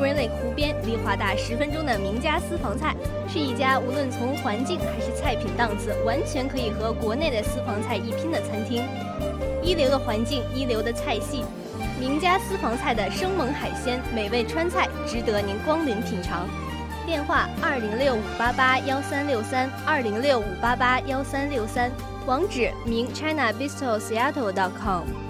西雅图 Green Lake 湖边，离华大十分钟的名家私房菜，是一家无论从环境还是菜品档次，完全可以和国内的私房菜一拼的餐厅。一流的环境，一流的菜系，名家私房菜的生猛海鲜、美味川菜，值得您光临品尝。电话：二零六五八八幺三六三，二零六五八八幺三六三。网址：明 China Bistro Seattle dot com。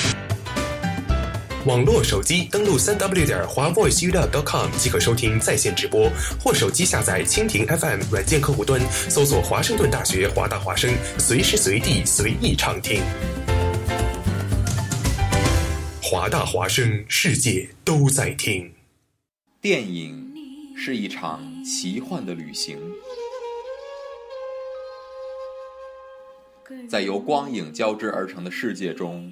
网络手机登录三 w 点华 voiceuw.com 即可收听在线直播，或手机下载蜻蜓 FM 软件客户端，搜索华盛顿大学华大华生，随时随地随意畅听。华大华生，世界都在听。电影是一场奇幻的旅行，在由光影交织而成的世界中。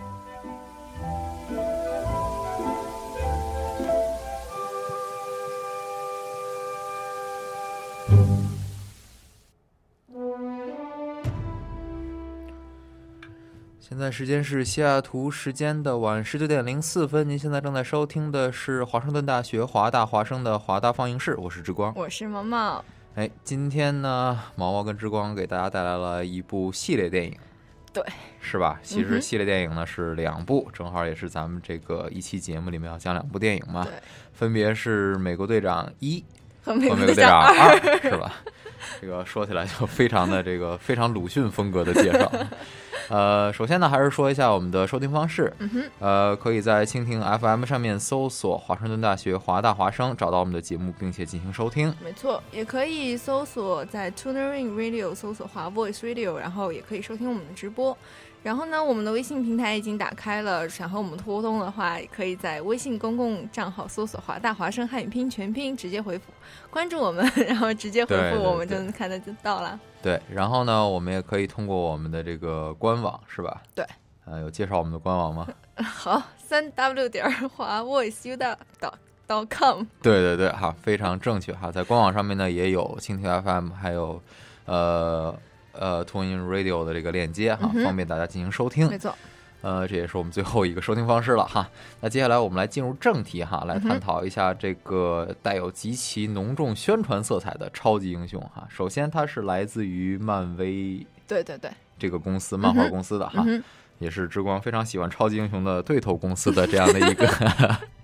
现在时间是西雅图时间的晚十九点零四分。您现在正在收听的是华盛顿大学华大华生的华大放映室，我是之光，我是毛毛。哎，今天呢，毛毛跟之光给大家带来了一部系列电影，对，是吧？其实系列电影呢是两部，正好也是咱们这个一期节目里面要讲两部电影嘛，分别是《美国队长一》和《美国队长二》，是吧？这个说起来就非常的这个非常鲁迅风格的介绍。呃，首先呢，还是说一下我们的收听方式。嗯哼，呃，可以在蜻蜓 FM 上面搜索华盛顿大学华大华生，找到我们的节目，并且进行收听。没错，也可以搜索在 TunerIn Radio 搜索华 Voice Radio，然后也可以收听我们的直播。然后呢，我们的微信平台已经打开了，想和我们互动的话，也可以在微信公共账号搜索“华大华生汉语拼全拼”，直接回复关注我们，然后直接回复我们就能看得到了。对，然后呢，我们也可以通过我们的这个官网，是吧？对。呃，有介绍我们的官网吗？好，三 w 点华 voiceu 的 dot com。对对对，哈，非常正确哈，在官网上面呢也有蜻蜓 FM，还有呃呃 t u n in Radio 的这个链接哈，方便大家进行收听。没错。呃，这也是我们最后一个收听方式了哈。那接下来我们来进入正题哈，来探讨一下这个带有极其浓重宣传色彩的超级英雄哈。首先，它是来自于漫威，对对对，这个公司漫画公司的哈，也是之光非常喜欢超级英雄的对头公司的这样的一个，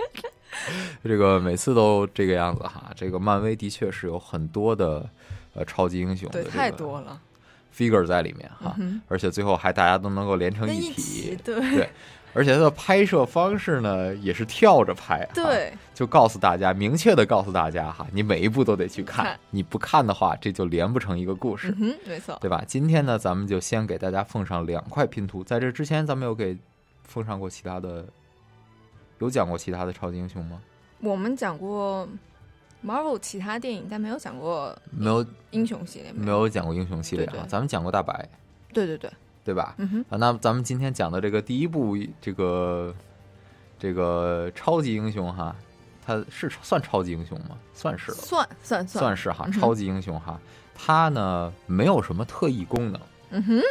这个每次都这个样子哈。这个漫威的确是有很多的呃超级英雄，对，太多了。Figure 在里面哈，而且最后还大家都能够连成一体，对，而且它的拍摄方式呢也是跳着拍，对，就告诉大家，明确的告诉大家哈，你每一步都得去看，你不看的话，这就连不成一个故事，嗯，没错，对吧？今天呢，咱们就先给大家奉上两块拼图，在这之前，咱们有给奉上过其他的，有讲过其他的超级英雄吗？我们讲过。Marvel 其他电影，但没有讲过没有英雄系列，没有讲过英雄系列啊。咱们讲过大白，对对对，对吧？嗯哼。啊，那咱们今天讲的这个第一部，这个这个超级英雄哈，他是算超级英雄吗？算是了，算算算是哈，超级英雄哈。他呢，没有什么特异功能，嗯哼，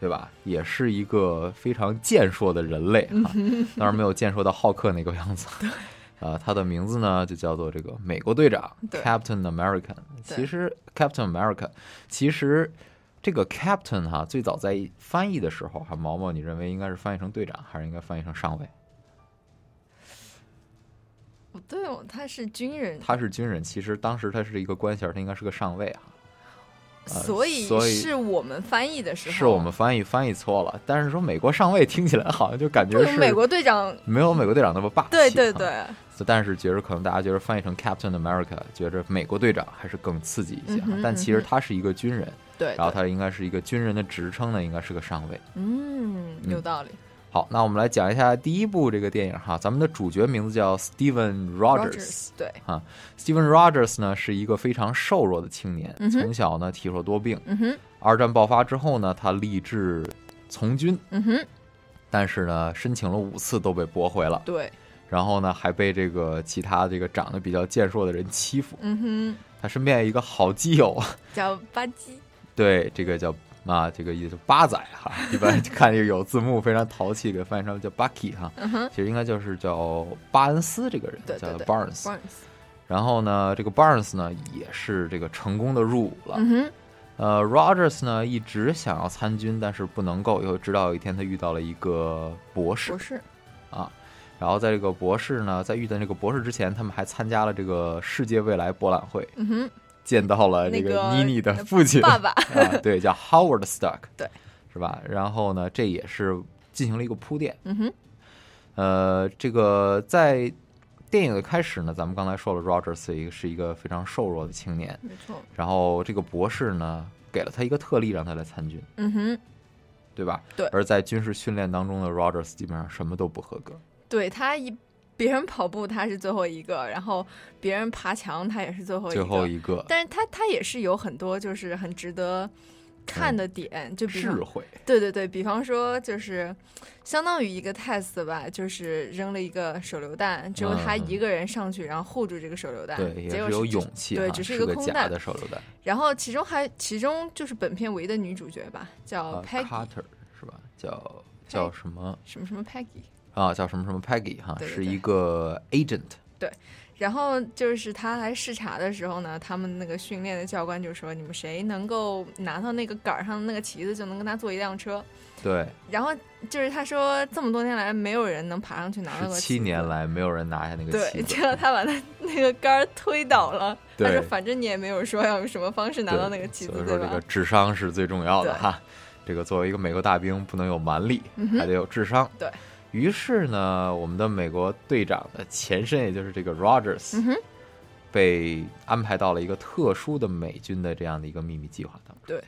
对吧？也是一个非常健硕的人类哈，当然没有健硕到浩克那个样子。对。啊，他的名字呢就叫做这个美国队长，Captain America。其实 Captain America，其实这个 Captain 哈，最早在翻译的时候，哈，毛毛，你认为应该是翻译成队长，还是应该翻译成上尉？不对哦，他是军人。他是军人，其实当时他是一个官衔，他应该是个上尉啊。所以，所以是我们翻译的时候，是我们翻译翻译错了。但是说美国上尉听起来好像就感觉是美国队长，没有美国队长那么霸气。对对对。但是觉得可能大家觉得翻译成 Captain America，觉着美国队长还是更刺激一些。但其实他是一个军人，对，然后他应该是一个军人的职称呢，应该是个上尉。嗯，有道理。好，那我们来讲一下第一部这个电影哈。咱们的主角名字叫 Steven Rogers，对，哈，Steven Rogers 呢是一个非常瘦弱的青年，从小呢体弱多病。嗯哼。二战爆发之后呢，他立志从军。嗯哼。但是呢，申请了五次都被驳回了。对。然后呢，还被这个其他这个长得比较健硕的人欺负。嗯哼。他身边一个好基友，叫巴基。对，这个叫。啊，这个意思八仔哈，一般看这个有字幕非常淘气，给翻译成叫 Bucky 哈，其实应该就是叫巴恩斯这个人，叫 Barnes。Barnes 然后呢，这个 Barnes 呢也是这个成功的入伍了。嗯呃，Rogers 呢一直想要参军，但是不能够，又直到有一天他遇到了一个博士。博士啊，然后在这个博士呢，在遇见这个博士之前，他们还参加了这个世界未来博览会。嗯哼。见到了这个妮妮的父亲，爸爸 啊，对，叫 Howard Stark，对，是吧？然后呢，这也是进行了一个铺垫。嗯哼，呃，这个在电影的开始呢，咱们刚才说了，Rogers 一个是一个非常瘦弱的青年，没错。然后这个博士呢，给了他一个特例，让他来参军。嗯哼，对吧？对。而在军事训练当中的 Rogers 基本上什么都不合格。对他一。别人跑步他是最后一个，然后别人爬墙他也是最后最后一个。但是他他也是有很多就是很值得看的点，就比智慧。对对对，比方说就是相当于一个 test 吧，就是扔了一个手榴弹，只有他一个人上去，然后护住这个手榴弹，对，结果有勇气，对，只是一个空弹的手榴弹。然后其中还其中就是本片唯一的女主角吧，叫 Peggy，是吧？叫叫什么什么什么 Peggy。啊，叫什么什么 Peggy 哈，是一个 agent。对，然后就是他来视察的时候呢，他们那个训练的教官就说：“你们谁能够拿到那个杆上的那个旗子，就能跟他坐一辆车。”对。然后就是他说，这么多年来，没有人能爬上去拿那个。七年来，没有人拿下那个旗子。对，结果他把他 那个杆推倒了。他说：“反正你也没有说要用什么方式拿到那个旗子，所以说，这个智商是最重要的哈。这个作为一个美国大兵，不能有蛮力，还得有智商。对。于是呢，我们的美国队长的前身，也就是这个 Rogers，被安排到了一个特殊的美军的这样的一个秘密计划当中，对，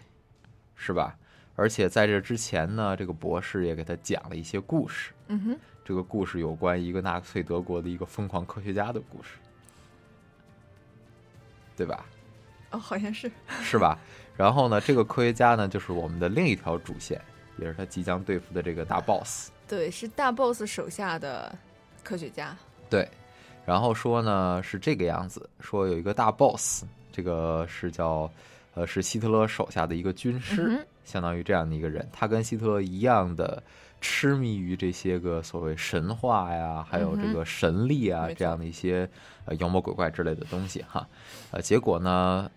是吧？而且在这之前呢，这个博士也给他讲了一些故事，嗯哼，这个故事有关一个纳粹德国的一个疯狂科学家的故事，对吧？哦，好像是，是吧？然后呢，这个科学家呢，就是我们的另一条主线。也是他即将对付的这个大 boss。对，是大 boss 手下的科学家。对，然后说呢是这个样子，说有一个大 boss，这个是叫呃是希特勒手下的一个军师，相当于这样的一个人，他跟希特勒一样的痴迷于这些个所谓神话呀，还有这个神力啊这样的一些呃妖魔鬼怪之类的东西哈。呃，结果呢，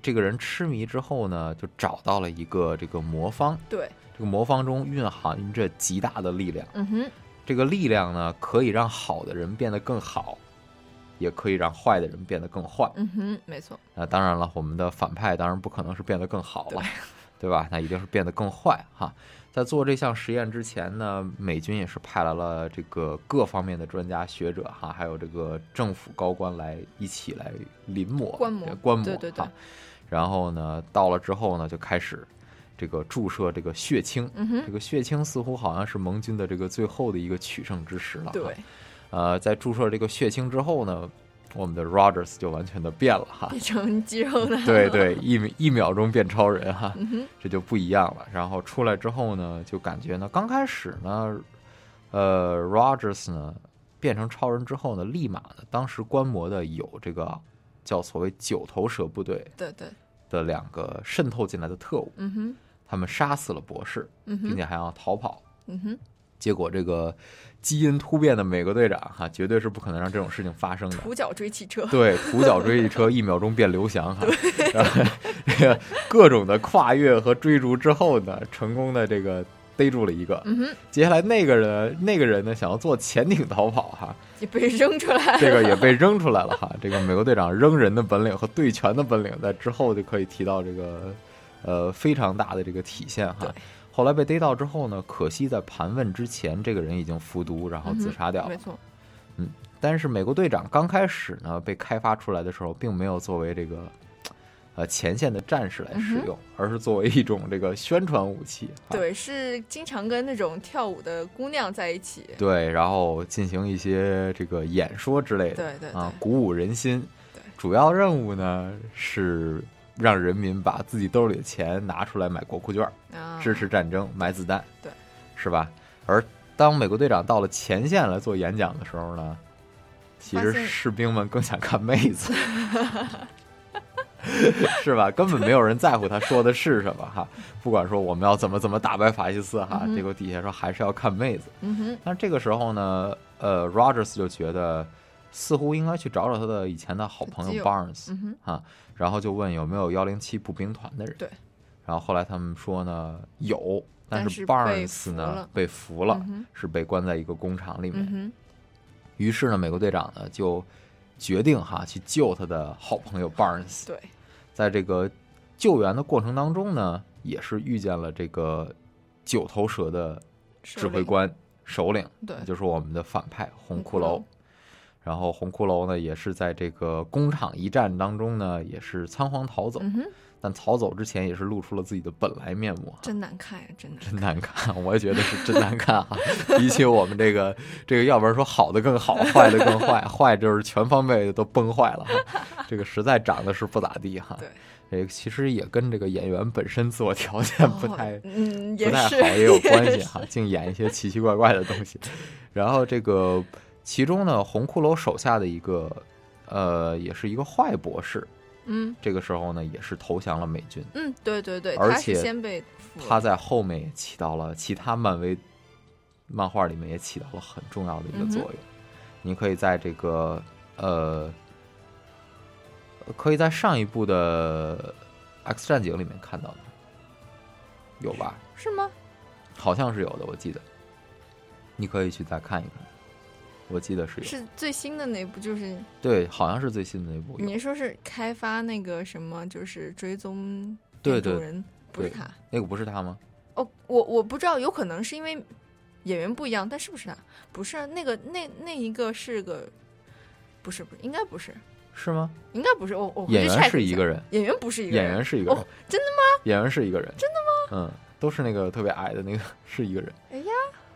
这个人痴迷之后呢，就找到了一个这个魔方。对。这个魔方中蕴含着极大的力量，嗯哼，这个力量呢，可以让好的人变得更好，也可以让坏的人变得更坏，嗯哼，没错。那当然了，我们的反派当然不可能是变得更好了，对吧？那一定是变得更坏哈。在做这项实验之前呢，美军也是派来了这个各方面的专家学者哈，还有这个政府高官来一起来临摹、观摩、观摩，对对对。然后呢，到了之后呢，就开始。这个注射这个血清，这个血清似乎好像是盟军的这个最后的一个取胜之时了。对，呃，在注射这个血清之后呢，我们的 Rogers 就完全的变了哈，变成肌肉了。对对，一一秒钟变超人哈，这就不一样了。然后出来之后呢，就感觉呢，刚开始呢，呃，Rogers 呢变成超人之后呢，立马呢，当时观摩的有这个叫所谓九头蛇部队，对对，的两个渗透进来的特务，嗯哼。他们杀死了博士，并且还要逃跑。嗯哼，结果这个基因突变的美国队长哈，绝对是不可能让这种事情发生的。土脚追汽车，对，土脚追汽车，一秒钟变刘翔哈。这个各种的跨越和追逐之后呢，成功的这个逮住了一个。嗯哼，接下来那个人，那个人呢，想要坐潜艇逃跑哈，也被扔出来了。这个也被扔出来了哈。这个美国队长扔人的本领和对拳的本领，在之后就可以提到这个。呃，非常大的这个体现哈。后来被逮到之后呢，可惜在盘问之前，这个人已经服毒，然后自杀掉了。没错。嗯，但是美国队长刚开始呢，被开发出来的时候，并没有作为这个呃前线的战士来使用，而是作为一种这个宣传武器。对，是经常跟那种跳舞的姑娘在一起。对，然后进行一些这个演说之类的。对对啊，鼓舞人心。对，主要任务呢是。让人民把自己兜里的钱拿出来买国库券，支持战争，买子弹，对，是吧？而当美国队长到了前线来做演讲的时候呢，其实士兵们更想看妹子，是吧？根本没有人在乎他说的是什么哈。不管说我们要怎么怎么打败法西斯哈，结果底下说还是要看妹子。嗯哼。但这个时候呢，呃，Rogers 就觉得似乎应该去找找他的以前的好朋友 Barnes 啊。然后就问有没有幺零七步兵团的人？对。然后后来他们说呢有，但是 Barnes 呢被俘了，是被关在一个工厂里面。于是呢，美国队长呢就决定哈去救他的好朋友 Barnes。对。在这个救援的过程当中呢，也是遇见了这个九头蛇的指挥官首领，对，就是我们的反派红骷髅。然后红骷髅呢，也是在这个工厂一战当中呢，也是仓皇逃走。但逃走之前，也是露出了自己的本来面目。真难看呀，真难看，我也觉得是真难看哈。比起我们这个这个，要不然说好的更好，坏的更坏，坏就是全方位都崩坏了。这个实在长得是不咋地哈。对。这个其实也跟这个演员本身自我条件不太嗯不太好也有关系哈，净演一些奇奇怪怪的东西。然后这个。其中呢，红骷髅手下的一个，呃，也是一个坏博士，嗯，这个时候呢，也是投降了美军，嗯，对对对，而且先被他在后面也起到了其他漫威漫画里面也起到了很重要的一个作用。你可以在这个呃，可以在上一部的 X 战警里面看到的，有吧？是吗？好像是有的，我记得，你可以去再看一看。我记得是是最新的那部，就是对，好像是最新的那部。你说是开发那个什么，就是追踪对对人，不是他，那个不是他吗？哦，我我不知道，有可能是因为演员不一样，但是不是他？不是那个那那一个是个，不是不是，应该不是，是吗？应该不是，我我演员是一个人，演员不是一个人，演员是一个人，真的吗？演员是一个人，真的吗？嗯，都是那个特别矮的那个 是一个人。哎呀。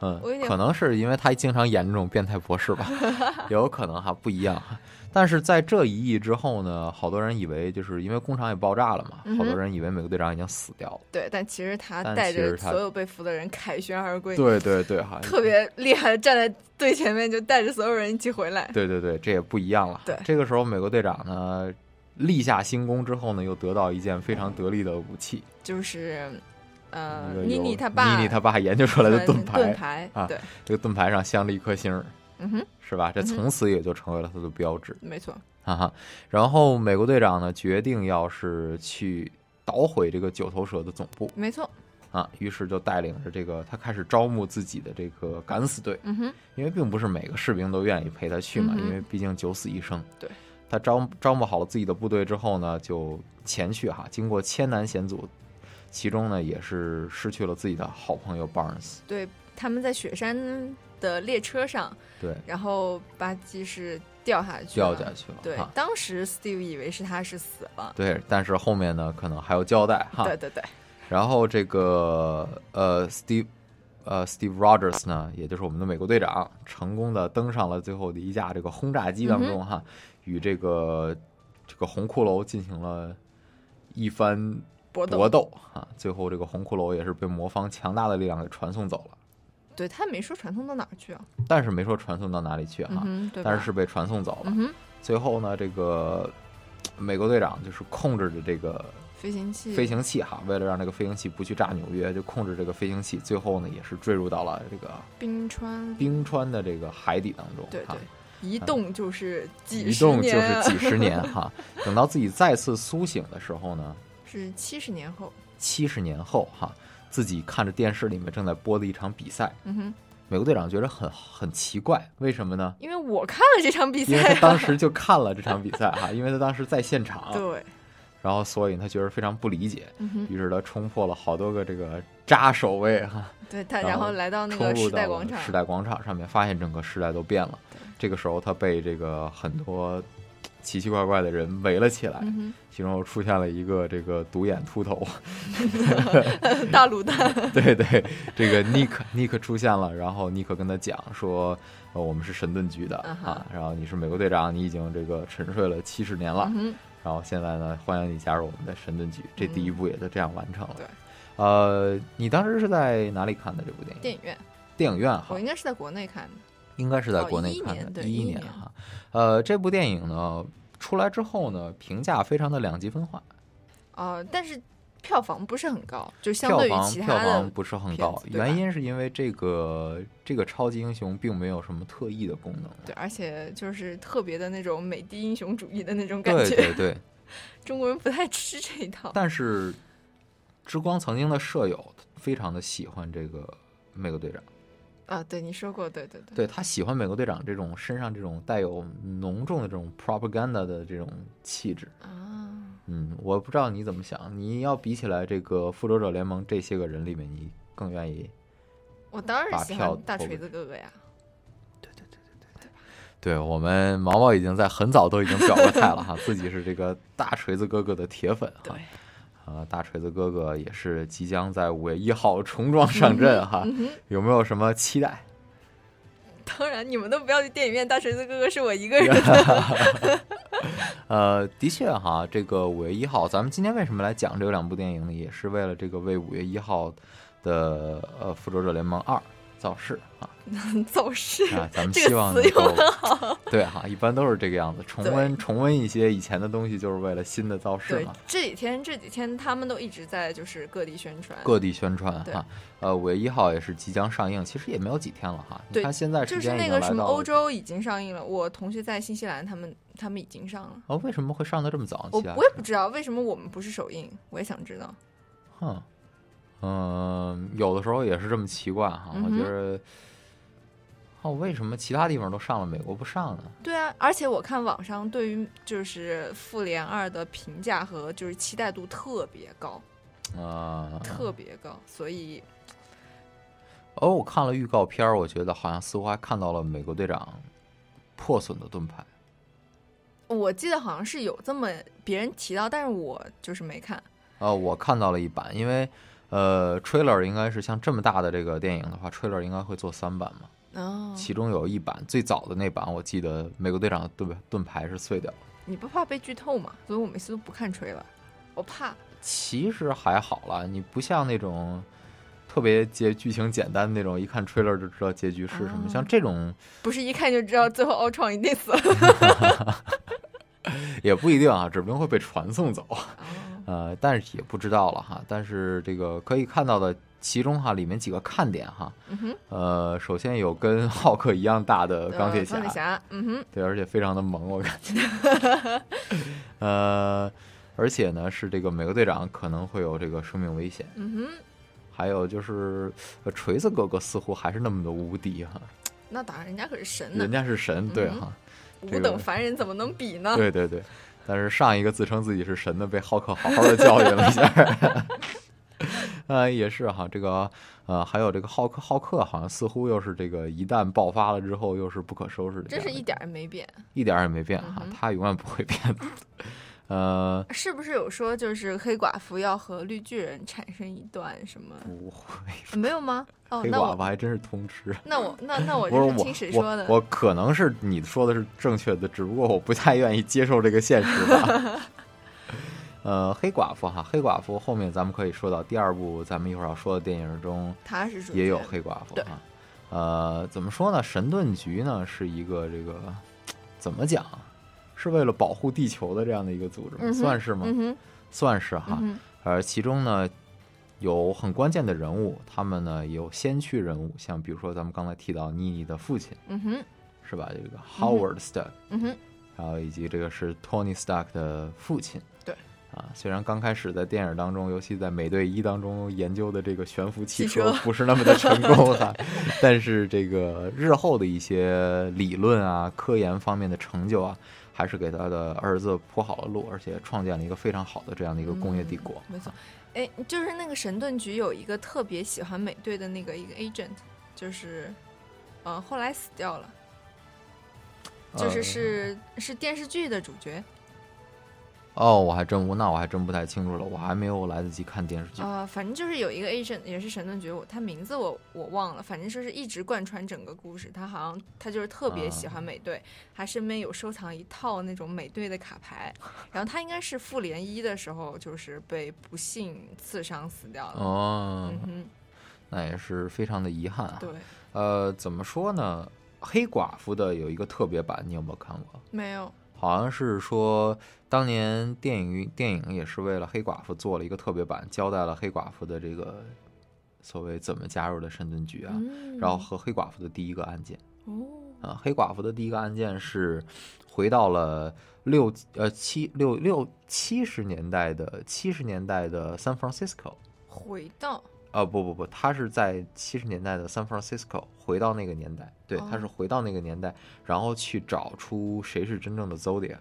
嗯，可能是因为他经常演这种变态博士吧，有可能哈不一样。但是在这一役之后呢，好多人以为就是因为工厂也爆炸了嘛，好多人以为美国队长已经死掉了。对，但其实他带着所有被俘的人凯旋而归。对对对，哈，特别厉害，站在队前面就带着所有人一起回来。对对对，这也不一样了。对，这个时候美国队长呢立下新功之后呢，又得到一件非常得力的武器，就是呃，妮妮他爸，妮妮他爸研究出来的盾牌。盾牌啊，对，这个盾牌上镶了一颗星。嗯哼，是吧？这从此也就成为了他的标志。没错，哈哈。然后美国队长呢，决定要是去捣毁这个九头蛇的总部。没错，啊，于是就带领着这个他开始招募自己的这个敢死队。嗯哼，因为并不是每个士兵都愿意陪他去嘛，因为毕竟九死一生。对，他招招募好了自己的部队之后呢，就前去哈。经过千难险阻，其中呢也是失去了自己的好朋友 Barnes。对，他们在雪山。的列车上，对，然后巴基是掉下去，掉下去了。对，当时 Steve 以为是他是死了，对，但是后面呢，可能还有交代哈。对对对。然后这个呃，Steve，呃，Steve Rogers 呢，也就是我们的美国队长，成功的登上了最后的一架这个轰炸机当中哈，与这个这个红骷髅进行了一番搏斗啊。最后这个红骷髅也是被魔方强大的力量给传送走了。对他没说传送到哪儿去啊，但是没说传送到哪里去哈，但是是被传送走了。最后呢，这个美国队长就是控制着这个飞行器，飞行器哈，为了让这个飞行器不去炸纽约，就控制这个飞行器。最后呢，也是坠入到了这个冰川冰川的这个海底当中。对对，一动就是几一动就是几十年哈。等到自己再次苏醒的时候呢，是七十年后。七十年后哈。自己看着电视里面正在播的一场比赛，嗯哼，美国队长觉得很很奇怪，为什么呢？因为我看了这场比赛，因为他当时就看了这场比赛哈，因为他当时在现场，对，然后所以他觉得非常不理解，于是他冲破了好多个这个扎守卫哈，对他，然后来到那个时代广场，时代广场上面，发现整个时代都变了，这个时候他被这个很多。奇奇怪怪的人围了起来，其中出现了一个这个独眼秃头 大卤蛋。对对，这个尼克尼克出现了，然后尼克跟他讲说：“呃，我们是神盾局的啊，然后你是美国队长，你已经这个沉睡了七十年了，然后现在呢，欢迎你加入我们的神盾局。”这第一部也就这样完成了。对，呃，你当时是在哪里看的这部电影？电影院。电影院哈，我应该是在国内看的。应该是在国内看的，一一年哈。呃，这部电影呢。出来之后呢，评价非常的两极分化，呃，但是票房不是很高，就相对于其他的票房不是很高，原因是因为这个这个超级英雄并没有什么特异的功能，对，而且就是特别的那种美的英雄主义的那种感觉，对对对，中国人不太吃这一套。但是之光曾经的舍友非常的喜欢这个美国队长。啊，对你说过，对对对，对他喜欢美国队长这种身上这种带有浓重的这种 propaganda 的这种气质啊，嗯，我不知道你怎么想，你要比起来这个复仇者联盟这些个人里面，你更愿意？我当然喜欢大锤子哥哥呀，对对对对对对，对我们毛毛已经在很早都已经表过态了哈，自己是这个大锤子哥哥的铁粉哈。呃，大锤子哥哥也是即将在五月一号重装上阵哈，有没有什么期待？当然，你们都不要去电影院，大锤子哥哥是我一个人。呃，的确哈，这个五月一号，咱们今天为什么来讲这两部电影呢？也是为了这个为五月一号的呃《复仇者联盟二》造势啊。造势啊，咱们希望能够对哈，一般都是这个样子。重温重温一些以前的东西，就是为了新的造势嘛。这几天这几天他们都一直在就是各地宣传，各地宣传哈。呃，五月一号也是即将上映，其实也没有几天了哈。你看现在就是那个什么欧洲已经上映了，我同学在新西兰，他们他们已经上了。哦，为什么会上的这么早？我我也不知道为什么我们不是首映，我也想知道。哼，嗯，有的时候也是这么奇怪哈，我觉得。哦，为什么其他地方都上了，美国不上呢？对啊，而且我看网上对于就是《复联二》的评价和就是期待度特别高啊，特别高，所以哦，我看了预告片，我觉得好像似乎还看到了美国队长破损的盾牌。我记得好像是有这么别人提到，但是我就是没看。呃，我看到了一版，因为。呃，trailer 应该是像这么大的这个电影的话，trailer 应该会做三版嘛。哦，其中有一版最早的那版，我记得美国队长的盾盾牌是碎掉。你不怕被剧透吗？所以我每次都不看 trailer，我怕。其实还好了，你不像那种特别结剧情简单那种，一看 trailer 就知道结局是什么。像这种不是一看就知道最后奥创一定死了，也不一定啊，指不定会被传送走。呃，但是也不知道了哈。但是这个可以看到的。其中哈，里面几个看点哈，呃，首先有跟 浩克一样大的钢铁侠，钢铁侠嗯哼，对，而且非常的萌，我感觉，呃，而且呢是这个美国队长可能会有这个生命危险，嗯哼，还有就是锤子哥哥似乎还是那么的无敌哈，那当然，人家可是神，人家是神，对哈，五等凡人怎么能比呢？对对对，但是上一个自称自己是神的被浩克好好的教育了一下。呃，也是哈，这个呃，还有这个浩克，浩克好像似乎又是这个一旦爆发了之后又是不可收拾的，这是一点也没变，一点也没变哈，他永远不会变的。呃，是不是有说就是黑寡妇要和绿巨人产生一段什么？不会，没有吗？哦，黑寡妇还真是通吃。那我 那那我是听谁说的？我可能是你说的是正确的，只不过我不太愿意接受这个现实吧。呃，黑寡妇哈，黑寡妇后面咱们可以说到第二部，咱们一会儿要说的电影中，他是也有黑寡妇啊。呃，怎么说呢？神盾局呢是一个这个怎么讲，是为了保护地球的这样的一个组织，算是吗？算是哈。而其中呢有很关键的人物，他们呢有先驱人物，像比如说咱们刚才提到妮妮的父亲，嗯哼，是吧？这个 Howard Stark，嗯哼，然后以及这个是 Tony Stark 的父亲。对啊，虽然刚开始在电影当中，尤其在美队一当中研究的这个悬浮汽车 不是那么的成功哈，但是这个日后的一些理论啊、科研方面的成就啊，还是给他的儿子铺好了路，而且创建了一个非常好的这样的一个工业帝国。没错，哎，就是那个神盾局有一个特别喜欢美队的那个一个 agent，就是，呃，后来死掉了，就是是是电视剧的主角。哦，我还真不，那我还真不太清楚了，我还没有来得及看电视剧。啊，反正就是有一个 agent，也是神盾局，他名字我我忘了，反正就是一直贯穿整个故事。他好像他就是特别喜欢美队，他身边有收藏一套那种美队的卡牌。然后他应该是复联一的时候，就是被不幸刺伤死掉了。哦，那也是非常的遗憾啊。对，呃，怎么说呢？黑寡妇的有一个特别版，你有没有看过？没有。好像是说，当年电影电影也是为了黑寡妇做了一个特别版，交代了黑寡妇的这个所谓怎么加入的神盾局啊，然后和黑寡妇的第一个案件。哦，啊，黑寡妇的第一个案件是回到了六呃七六六七十年代的七十年代的 San Francisco，回到。啊不不不，他是在七十年代的 San Francisco 回到那个年代，对，他是回到那个年代，然后去找出谁是真正的 Zodiac。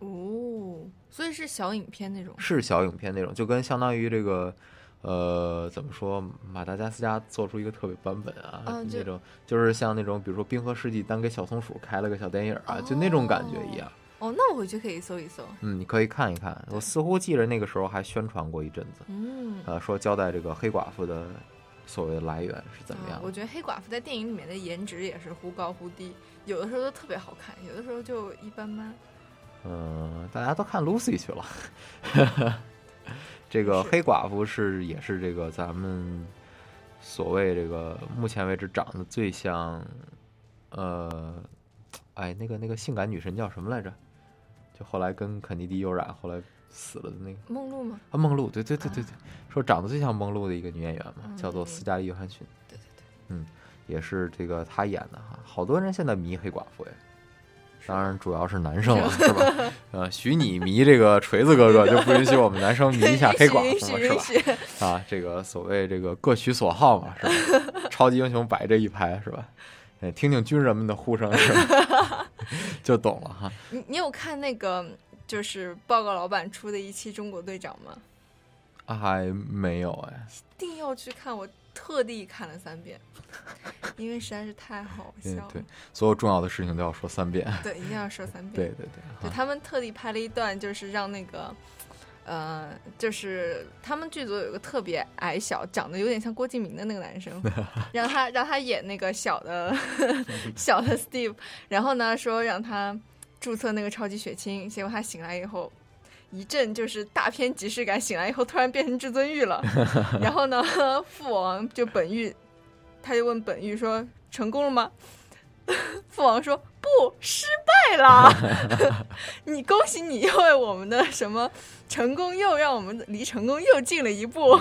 哦，所以是小影片那种。是小影片那种，就跟相当于这个，呃，怎么说，马达加斯加做出一个特别版本啊，那种就是像那种，比如说《冰河世纪》单给小松鼠开了个小电影啊，就那种感觉一样。哦，那我回去可以搜一搜。嗯，你可以看一看。我似乎记着那个时候还宣传过一阵子。嗯，呃，说交代这个黑寡妇的所谓的来源是怎么样。我觉得黑寡妇在电影里面的颜值也是忽高忽低，有的时候都特别好看，有的时候就一般般。嗯，大家都看 Lucy 去了。这个黑寡妇是也是这个咱们所谓这个目前为止长得最像，呃，哎，那个那个性感女神叫什么来着？就后来跟肯尼迪有染，后来死了的那个梦露吗？啊，梦露，对对对对对，说长得最像梦露的一个女演员嘛，叫做斯嘉丽·约翰逊。对对对，嗯，也是这个她演的哈。好多人现在迷黑寡妇呀，当然主要是男生了，是吧？呃，许你迷这个锤子哥哥，就不允许我们男生迷一下黑寡妇嘛，是吧？啊，这个所谓这个各取所好嘛，是吧？超级英雄摆这一排，是吧？听听军人们的呼声，就懂了哈。你你有看那个就是报告老板出的一期《中国队长》吗？还没有哎。一定要去看，我特地看了三遍，因为实在是太好 笑了。对，所有重要的事情都要说三遍。对，一定要说三遍。对对对，对他们特地拍了一段，就是让那个呃，就是他们剧组有一个特别矮小、长得有点像郭敬明的那个男生，让他让他演那个小的 小的 Steve，然后呢说让他注册那个超级血清，结果他醒来以后一阵就是大片即视感，醒来以后突然变成至尊玉了，然后呢父王就本玉，他就问本玉说成功了吗？父王说不，失败了。你恭喜你，因为我们的什么？成功又让我们离成功又近了一步。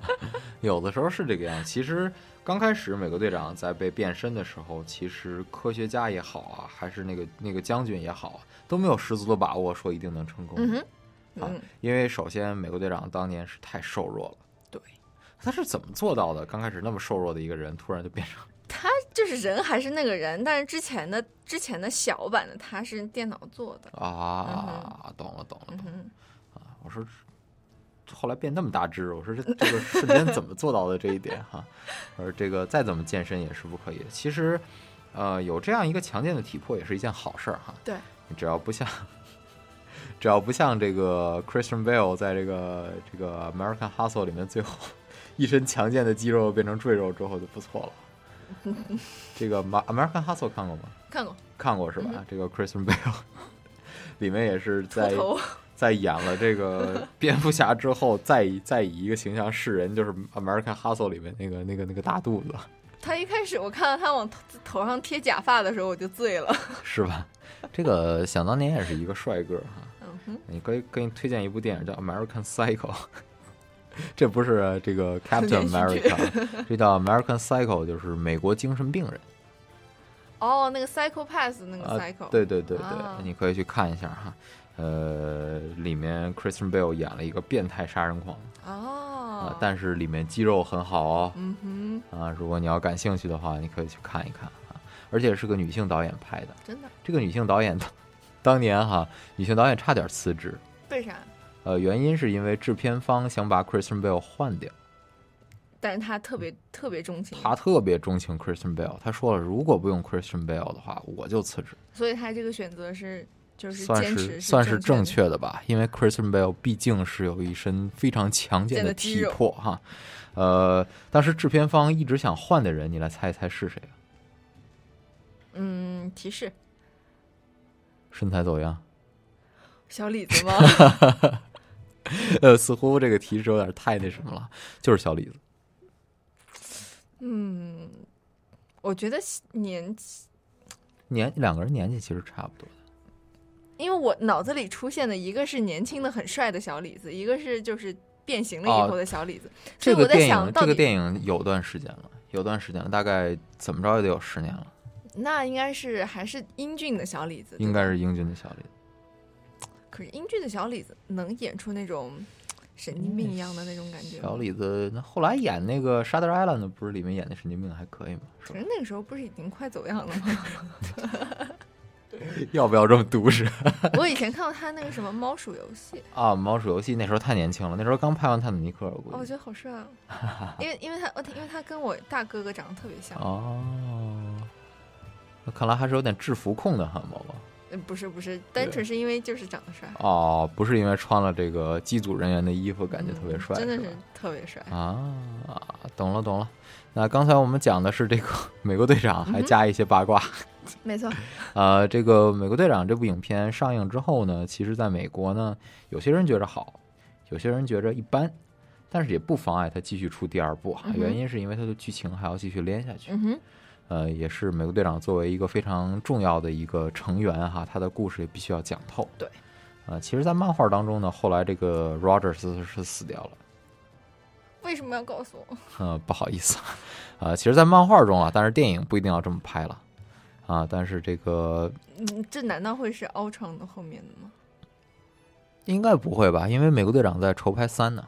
有的时候是这个样。其实刚开始美国队长在被变身的时候，其实科学家也好啊，还是那个那个将军也好，都没有十足的把握说一定能成功。嗯啊，因为首先美国队长当年是太瘦弱了。对，他是怎么做到的？刚开始那么瘦弱的一个人，突然就变成他就是人还是那个人，但是之前的之前的小版的他是电脑做的啊。懂了，懂了，懂了。我说，后来变那么大只，我说这这个瞬间怎么做到的这一点哈？我说这个再怎么健身也是不可以的。其实，呃，有这样一个强健的体魄也是一件好事儿哈。对，只要不像，只要不像这个 Christian Bale 在这个这个 American Hustle 里面最后一身强健的肌肉变成赘肉之后就不错了。这个 American Hustle 看过吗？看过，看过是吧？这个 Christian Bale 里面也是在。在演了这个 蝙蝠侠之后，再以再以一个形象示人，就是《American Hustle》里面那个那个那个大肚子。他一开始我看到他往头头上贴假发的时候，我就醉了。是吧？这个想当年也是一个帅哥哈。嗯哼。你可以给你推荐一部电影叫《American Psycho》，这不是这个 Captain America，这叫 American Psycho，就是美国精神病人。哦，那个 Psycho Pass 那个 Psycho。对对对对，你可以去看一下哈。呃，里面 Christian Bale 演了一个变态杀人狂哦，但是里面肌肉很好哦，嗯哼，啊，如果你要感兴趣的话，你可以去看一看啊，而且是个女性导演拍的，真的，这个女性导演当年哈，女性导演差点辞职，为啥？呃，原因是因为制片方想把 Christian Bale 换掉，但是他特别特别钟情，他特别钟情 Christian Bale，他说了，如果不用 Christian Bale 的话，我就辞职，所以他这个选择是就是。算是算是正确的吧，因为 Christian Bale 毕竟是有一身非常强健的体魄哈。呃，当时制片方一直想换的人，你来猜一猜是谁？嗯，提示。身材走样？小李子吗？呃，似乎这个提示有点太那什么了，就是小李子。嗯，我觉得年纪年两个人年纪其实差不多的。因为我脑子里出现的一个是年轻的很帅的小李子，一个是就是变形了以后的小李子。这个电影这个电影有段时间了，有段时间了，大概怎么着也得有十年了。那应该是还是英俊的小李子，应该是英俊的小李子。可是英俊的小李子能演出那种神经病一样的那种感觉。小李子那后来演那个《沙德 Island》不是里面演的神经病还可以吗？可是那个时候不是已经快走样了吗？要不要这么毒舌？我以前看过他那个什么猫鼠游戏啊，猫鼠游戏那时候太年轻了，那时候刚拍完《泰坦尼克》。哦，我觉得好帅啊！因为因为他因为他跟我大哥哥长得特别像哦。那看来还是有点制服控的哈，猫猫。嗯，不是不是，单纯是因为就是长得帅哦，不是因为穿了这个机组人员的衣服感觉特别帅，真的是特别帅啊！懂了懂了。那刚才我们讲的是这个美国队长，还加一些八卦。没错，呃，这个《美国队长》这部影片上映之后呢，其实在美国呢，有些人觉着好，有些人觉着一般，但是也不妨碍他继续出第二部哈。原因是因为它的剧情还要继续连下去。嗯哼，呃，也是美国队长作为一个非常重要的一个成员哈，他的故事也必须要讲透。对，呃，其实，在漫画当中呢，后来这个 Rogers 是死掉了。为什么要告诉我？嗯，不好意思，啊，其实，在漫画中啊，但是电影不一定要这么拍了。啊！但是这个，嗯，这难道会是奥创的后面的吗？应该不会吧，因为美国队长在筹拍三呢。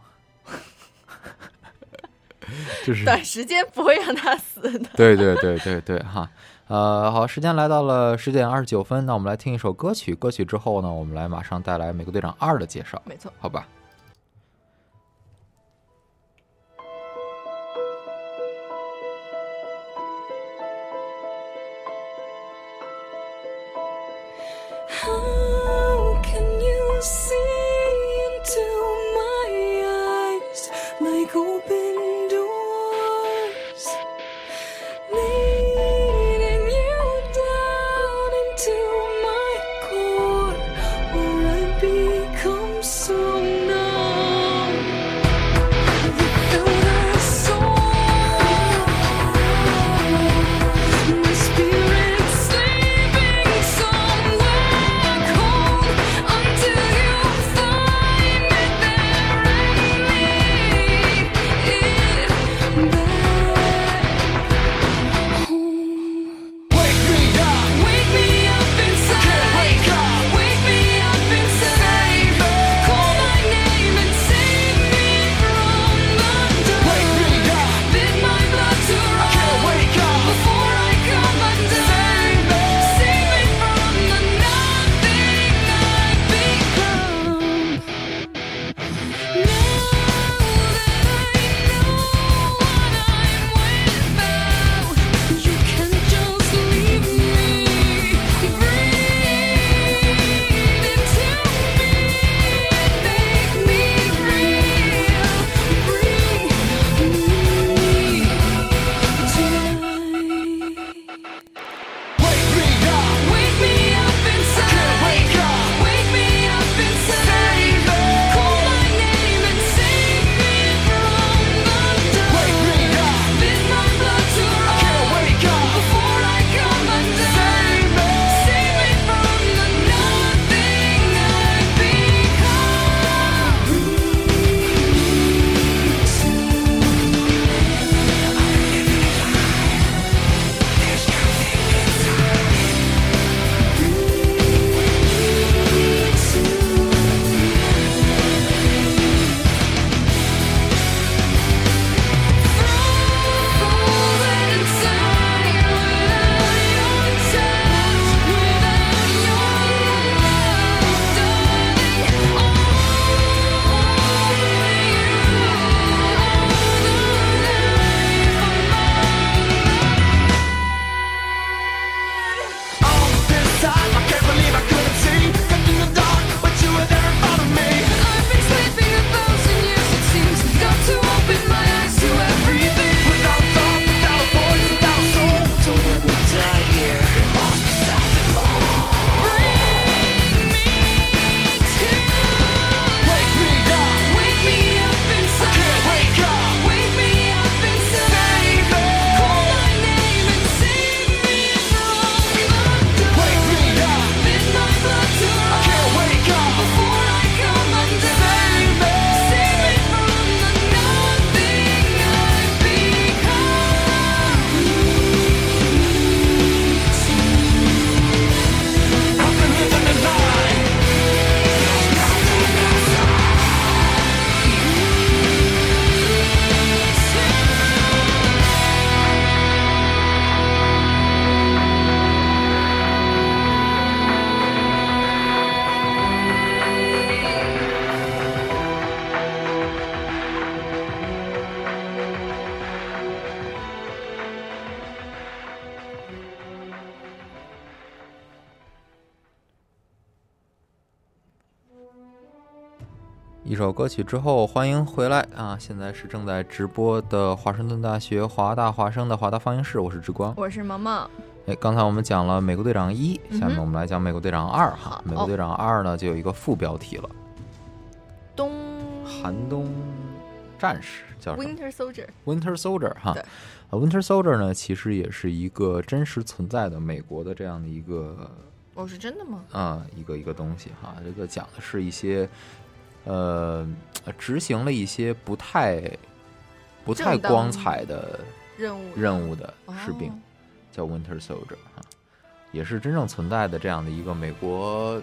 就是短时间不会让他死的。对对对对对，哈，呃，好，时间来到了十点二十九分，那我们来听一首歌曲。歌曲之后呢，我们来马上带来美国队长二的介绍。没错，好吧。歌曲之后，欢迎回来啊！现在是正在直播的华盛顿大学华大华生的华大放映室，我是之光，我是萌萌。哎，刚才我们讲了《美国队长一》，下面我们来讲《美国队长二》哈。《美国队长二》呢，就有一个副标题了，冬寒冬战士叫 Winter Soldier。Winter Soldier 哈，呃，Winter Soldier 呢，其实也是一个真实存在的美国的这样的一个，哦，是真的吗？啊，一个一个东西哈，这个讲的是一些。呃，执行了一些不太不太光彩的任务任务的士兵，叫 Winter Soldier 哈，也是真正存在的这样的一个美国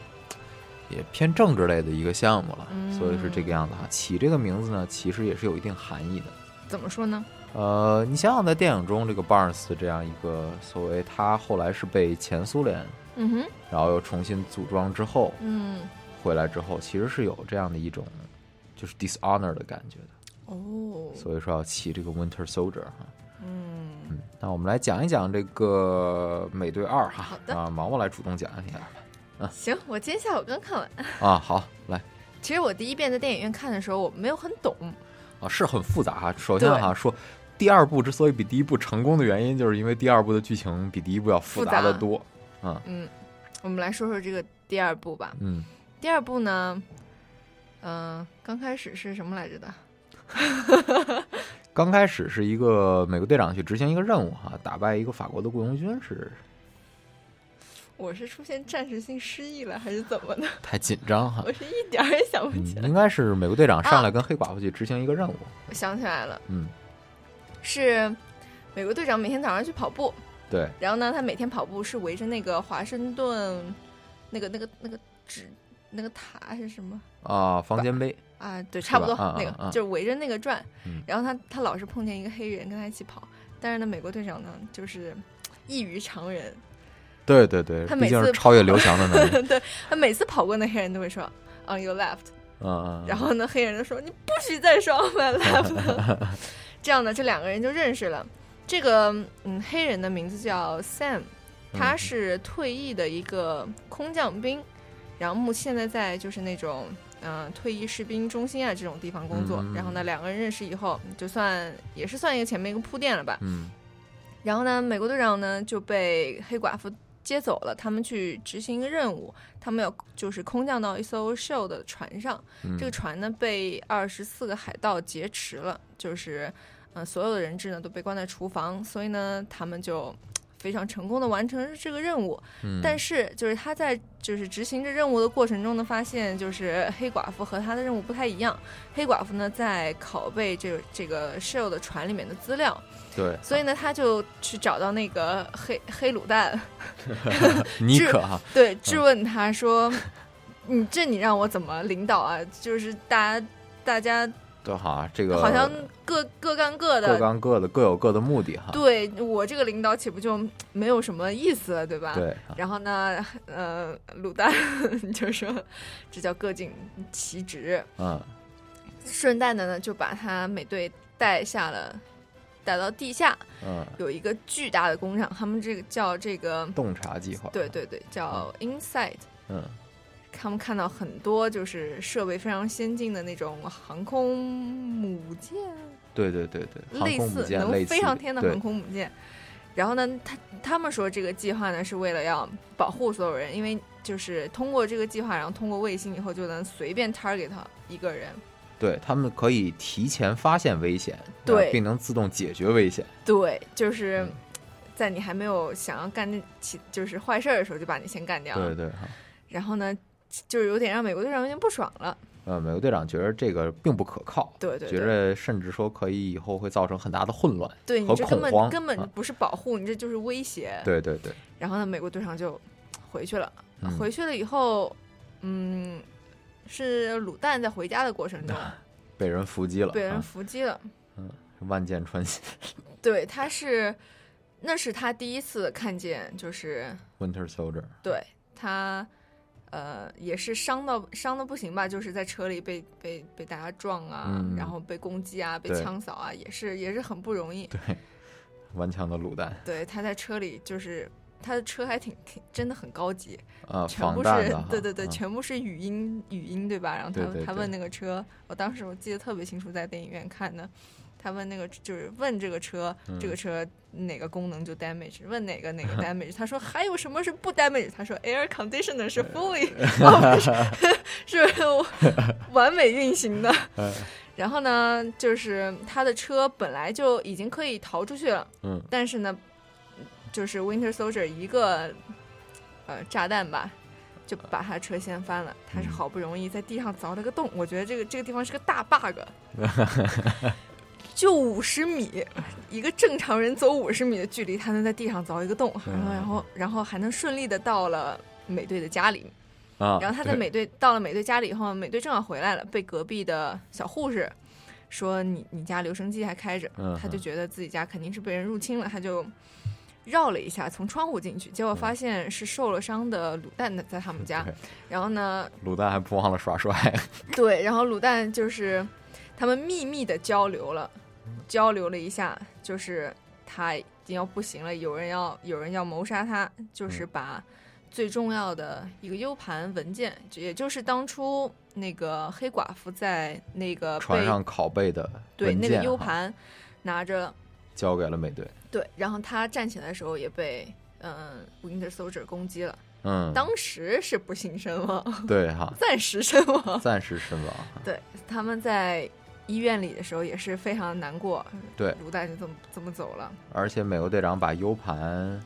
也偏政治类的一个项目了，所以是这个样子哈。起这个名字呢，其实也是有一定含义的。怎么说呢？呃，你想想，在电影中，这个 Barnes 这样一个所谓他后来是被前苏联，嗯哼，然后又重新组装之后，嗯。回来之后，其实是有这样的一种，就是 dishonor 的感觉的哦。所以说要骑这个 Winter Soldier 哈。嗯嗯，那我们来讲一讲这个美队二哈。好的。啊，毛毛来主动讲一下。啊，行，我今天下午刚看完。啊，好，来。其实我第一遍在电影院看的时候，我没有很懂。啊，是很复杂哈。首先哈，说第二部之所以比第一部成功的原因，就是因为第二部的剧情比第一部要复杂的多。嗯嗯，我们来说说这个第二部吧。嗯。第二部呢，嗯，刚开始是什么来着的？刚开始是一个美国队长去执行一个任务哈，打败一个法国的雇佣军是。我是出现暂时性失忆了，还是怎么的？太紧张哈！我是一点也想不起来。应该是美国队长上来跟黑寡妇去执行一个任务。我想起来了，嗯，是美国队长每天早上去跑步。对。然后呢，他每天跑步是围着那个华盛顿，那个、那个、那个纸。那个塔是什么啊？房间杯啊，对，差不多那个，就是围着那个转。然后他他老是碰见一个黑人跟他一起跑，但是呢，美国队长呢就是 异于常人。对对对，他每次超越刘翔的那 对他每次跑过那黑人都会说 “on your left”，嗯，然后呢，黑人就说你不许再说 “on my left”。这样呢，这两个人就认识了。这个嗯，黑人的名字叫 Sam，他是退役的一个空降兵。然后目现在在就是那种嗯退役士兵中心啊这种地方工作。然后呢，两个人认识以后，就算也是算一个前面一个铺垫了吧。嗯。然后呢，美国队长呢就被黑寡妇接走了，他们去执行一个任务，他们要就是空降到一艘的船上。这个船呢被二十四个海盗劫持了，就是嗯所有的人质呢都被关在厨房，所以呢他们就。非常成功的完成这个任务，但是就是他在就是执行这任务的过程中呢，发现就是黑寡妇和他的任务不太一样。黑寡妇呢在拷贝这这个 shell 的船里面的资料，对，所以呢他就去找到那个黑黑卤蛋 尼克哈，对，质问他说：“你这你让我怎么领导啊？就是大家大家。”对哈，这个好像各各干各的，各干各的，各有各的目的哈。对我这个领导岂不就没有什么意思了，对吧？对。然后呢，呃，卤蛋 就说这叫各尽其职。嗯。顺带的呢，就把他美队带下了，带到地下。嗯。有一个巨大的工厂，他们这个叫这个洞察计划。对对对，叫 Inside。嗯。他们看到很多就是设备非常先进的那种航空母舰，对对对对，类似能飞上天的航空母舰。然后呢，他他们说这个计划呢是为了要保护所有人，因为就是通过这个计划，然后通过卫星以后就能随便 target 一个人。对他们可以提前发现危险，对，并能自动解决危险。对，就是在你还没有想要干起就是坏事儿的时候，就把你先干掉。对对。然后呢？就是有点让美国队长有点不爽了。呃，美国队长觉得这个并不可靠，对对，觉得甚至说可以以后会造成很大的混乱，对你这根本根本不是保护，你这就是威胁。对对对。然后呢，美国队长就回去了。回去了以后，嗯，是卤蛋在回家的过程中被人伏击了，被人伏击了。嗯，万箭穿心。对，他是，那是他第一次看见，就是 Winter Soldier。对他。呃，也是伤到伤的不行吧，就是在车里被被被大家撞啊，然后被攻击啊，被枪扫啊，也是也是很不容易。对，顽强的卤蛋。对，他在车里就是他的车还挺挺真的很高级，呃，全部是对对对，全部是语音语音对吧？然后他他问那个车，我当时我记得特别清楚，在电影院看的。他问那个就是问这个车，这个车哪个功能就 damage？问哪个哪个 damage？他说还有什么是不 damage？他说 air conditioner 是 fully 是完美运行的。然后呢，就是他的车本来就已经可以逃出去了，嗯，但是呢，就是 Winter Soldier 一个呃炸弹吧，就把他车掀翻了。他是好不容易在地上凿了个洞，我觉得这个这个地方是个大 bug。就五十米，一个正常人走五十米的距离，他能在地上凿一个洞，然后，然后，然后还能顺利的到了美队的家里。啊，然后他在美队到了美队家里以后，美队正好回来了，被隔壁的小护士说：“你你家留声机还开着。”他就觉得自己家肯定是被人入侵了，他就绕了一下，从窗户进去，结果发现是受了伤的卤蛋在他们家。然后呢，卤蛋还不忘了耍帅。对，然后卤蛋就是他们秘密的交流了。交流了一下，就是他已经要不行了，有人要有人要谋杀他，就是把最重要的一个 U 盘文件，也就是当初那个黑寡妇在那个船上拷贝的对那个 U 盘拿着交给了美队。对，然后他站起来的时候也被嗯 Winter Soldier 攻击了。嗯，当时是不幸身亡。对哈，暂时身亡。暂时身亡。对，他们在。医院里的时候也是非常难过，对，卢蛋就这么这么走了。而且美国队长把 U 盘，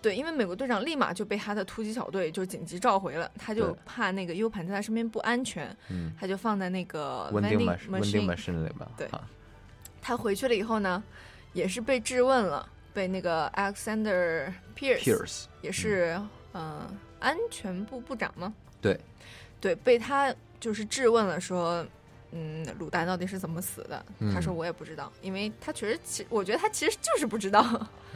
对，因为美国队长立马就被他的突击小队就紧急召回了，他就怕那个 U 盘在他身边不安全，嗯，他就放在那个 vending machine 里吧。对，他回去了以后呢，也是被质问了，被那个 Alexander Pierce 也是嗯安全部部长吗？对，对，被他就是质问了说。嗯，卤蛋到底是怎么死的？他说我也不知道，因为他确实，其我觉得他其实就是不知道。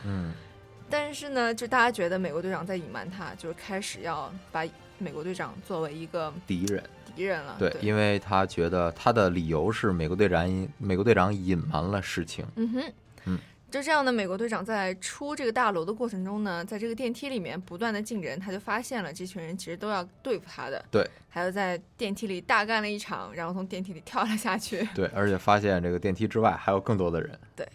嗯，但是呢，就大家觉得美国队长在隐瞒他，就是开始要把美国队长作为一个敌人，敌人了。对，因为他觉得他的理由是美国队长美国队长隐瞒了事情。嗯哼，嗯。就这样的，美国队长在出这个大楼的过程中呢，在这个电梯里面不断的进人，他就发现了这群人其实都要对付他的。对，还有在电梯里大干了一场，然后从电梯里跳了下去。对，而且发现这个电梯之外还有更多的人。对，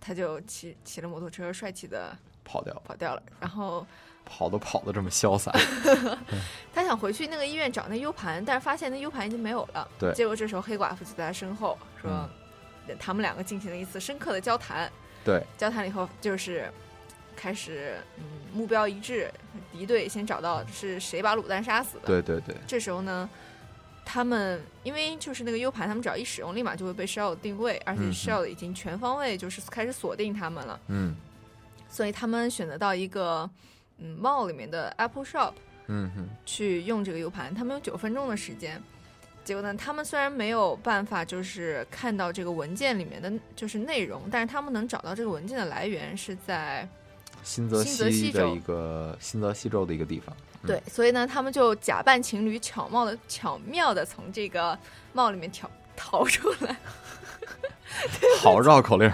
他就骑骑了摩托车，帅气的跑掉，跑掉了。然后跑都跑的这么潇洒。他想回去那个医院找那 U 盘，但是发现那 U 盘已经没有了。对，结果这时候黑寡妇就在他身后说，他们两个进行了一次深刻的交谈。对，交谈了以后就是开始，嗯，目标一致，敌对先找到是谁把卤蛋杀死的。对对对。这时候呢，他们因为就是那个 U 盘，他们只要一使用，立马就会被 Shell 定位，而且 Shell 已经全方位就是开始锁定他们了。嗯。所以他们选择到一个嗯 mall 里面的 Apple Shop，嗯哼，去用这个 U 盘。他们有九分钟的时间。结果呢？他们虽然没有办法，就是看到这个文件里面的就是内容，但是他们能找到这个文件的来源是在新泽西的一个新泽西州的一个地方。对，所以呢，他们就假扮情侣，巧妙的巧妙的从这个帽里面逃逃出来。好绕口令。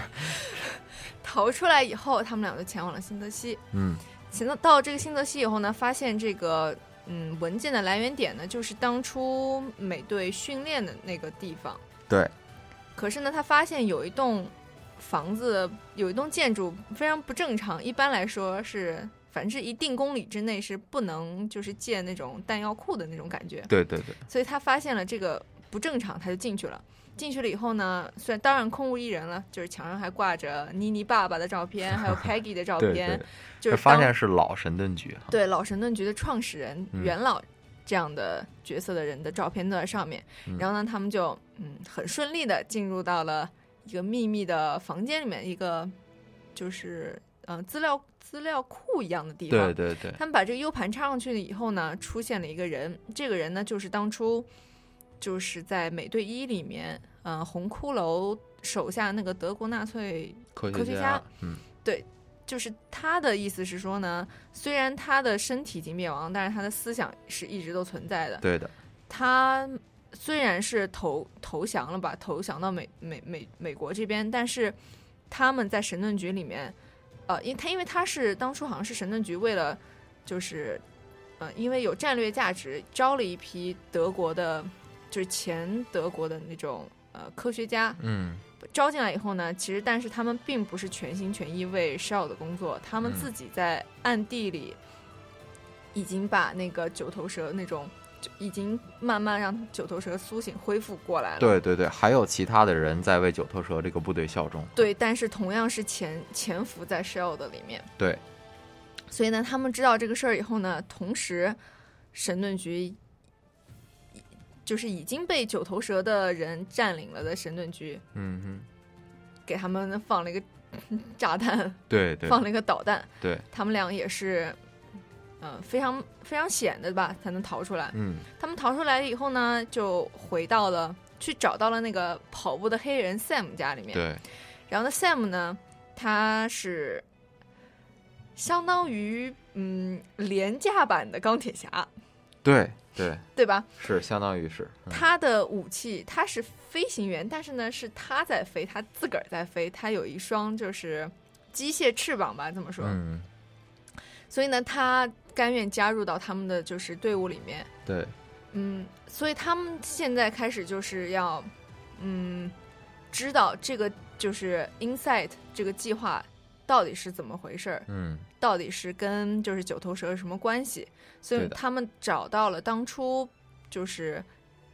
逃出来以后，他们俩就前往了新泽西。嗯，前到到这个新泽西以后呢，发现这个。嗯，文件的来源点呢，就是当初美队训练的那个地方。对。可是呢，他发现有一栋房子，有一栋建筑非常不正常。一般来说是，反正是一定公里之内是不能就是建那种弹药库的那种感觉。对对对。所以他发现了这个不正常，他就进去了。进去了以后呢，虽然当然空无一人了，就是墙上还挂着妮妮爸爸的照片，还有 Peggy 的照片，就是发现是老神盾局。对，老神盾局的创始人元老这样的角色的人的照片都在上面。然后呢，他们就嗯很顺利的进入到了一个秘密的房间里面，一个就是嗯资料资料库一样的地方。对对对。他们把这个 U 盘插上去了以后呢，出现了一个人，这个人呢就是当初。就是在美队一里面，嗯，红骷髅手下那个德国纳粹科学家，嗯，对，就是他的意思是说呢，虽然他的身体已经灭亡，但是他的思想是一直都存在的。对的，他虽然是投投降了吧，投降到美美美美国这边，但是他们在神盾局里面呃，因他因为他是当初好像是神盾局为了就是呃，因为有战略价值，招了一批德国的，就是前德国的那种呃科学家，嗯，招进来以后呢，其实但是他们并不是全心全意为 Shell 的工作，他们自己在暗地里已经把那个九头蛇那种。已经慢慢让九头蛇苏醒恢复过来了。对对对，还有其他的人在为九头蛇这个部队效忠。对，但是同样是潜潜伏在 Shell 的里面。对。所以呢，他们知道这个事儿以后呢，同时神盾局就是已经被九头蛇的人占领了的神盾局，嗯哼，给他们放了一个 炸弹，对对，放了一个导弹，对他们俩也是。嗯，非常非常险的吧，才能逃出来。嗯，他们逃出来了以后呢，就回到了，去找到了那个跑步的黑人 Sam 家里面。对。然后呢，Sam 呢，他是相当于嗯廉价版的钢铁侠。对对。对吧？是，相当于是。他的武器，他是飞行员，但是呢，是他在飞，他自个儿在飞，他有一双就是机械翅膀吧，这么说。嗯。所以呢，他。甘愿加入到他们的就是队伍里面，对，嗯，所以他们现在开始就是要，嗯，知道这个就是 Insight 这个计划到底是怎么回事儿，嗯，到底是跟就是九头蛇有什么关系？所以他们找到了当初就是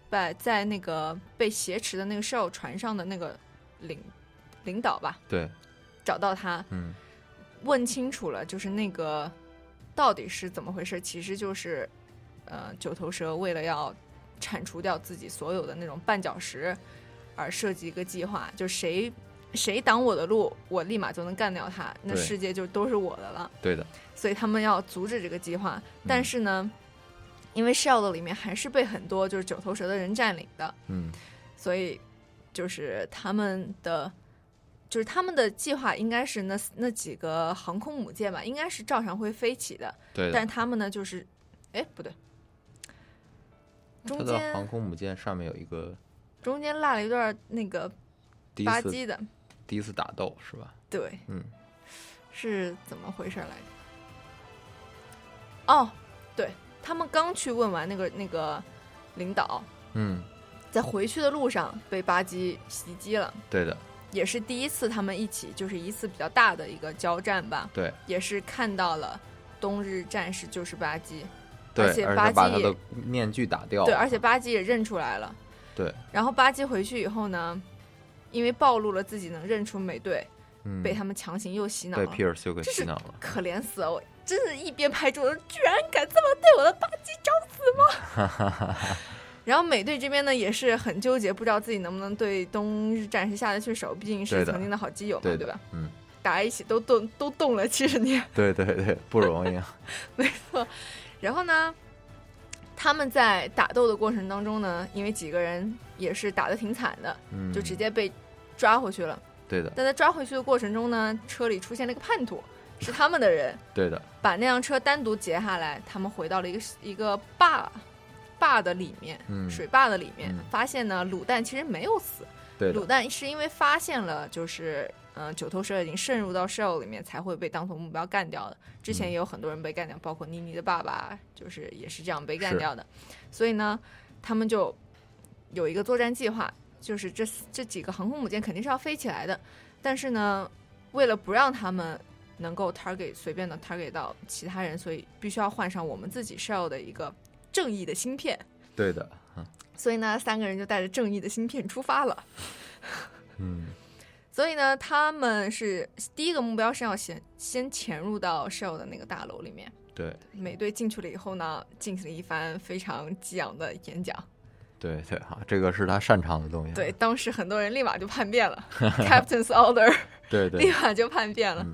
在在那个被挟持的那个 Shell 船上的那个领领导吧，对，找到他，嗯，问清楚了，就是那个。到底是怎么回事？其实就是，呃，九头蛇为了要铲除掉自己所有的那种绊脚石，而设计一个计划，就谁谁挡我的路，我立马就能干掉他，那世界就都是我的了。对的。所以他们要阻止这个计划，但是呢，因为 Shell 里面还是被很多就是九头蛇的人占领的，嗯，所以就是他们的。就是他们的计划应该是那那几个航空母舰吧，应该是照常会飞起的。对。但他们呢，就是，哎，不对，中间航空母舰上面有一个，中间落了一段那个吧唧的，第一次打斗是吧？对，嗯，是怎么回事来着？哦，对他们刚去问完那个那个领导，嗯，在回去的路上被巴基袭击了。对的。也是第一次他们一起，就是一次比较大的一个交战吧。对，也是看到了冬日战士就是巴基，而且巴基把他的面具打掉了。对，而且巴基也认出来了。对。然后巴基回去以后呢，因为暴露了自己能认出美队，被他们强行又洗脑了。被皮尔修给洗脑了，可怜死了！我真是一边拍桌子，居然敢这么对我的巴基找死吗？然后美队这边呢也是很纠结，不知道自己能不能对冬日战士下得去手，毕竟是曾经的好基友嘛，对吧？嗯，打在一起都动都动了七十年，对对对，不容易啊。没错。然后呢，他们在打斗的过程当中呢，因为几个人也是打的挺惨的，嗯就直接被抓回去了。对的。但在抓回去的过程中呢，车里出现了一个叛徒，是他们的人。对的。把那辆车单独截下来，他们回到了一个一个坝。坝的里面，嗯水坝的里面，发现呢，卤蛋其实没有死。对，卤蛋是因为发现了，就是嗯，九头蛇已经渗入到 shell 里面，才会被当做目标干掉的。之前也有很多人被干掉，包括妮妮的爸爸，就是也是这样被干掉的。所以呢，他们就有一个作战计划，就是这这几个航空母舰肯定是要飞起来的。但是呢，为了不让他们能够 target 随便的 target 到其他人，所以必须要换上我们自己 shell 的一个。正义的芯片，对的，所以呢，三个人就带着正义的芯片出发了。嗯，所以呢，他们是第一个目标是要先先潜入到 Shell 的那个大楼里面。对，美队进去了以后呢，进行了一番非常激昂的演讲。对对哈，这个是他擅长的东西。对，当时很多人立马就叛变了，Captain's Order，对对，立马就叛变了。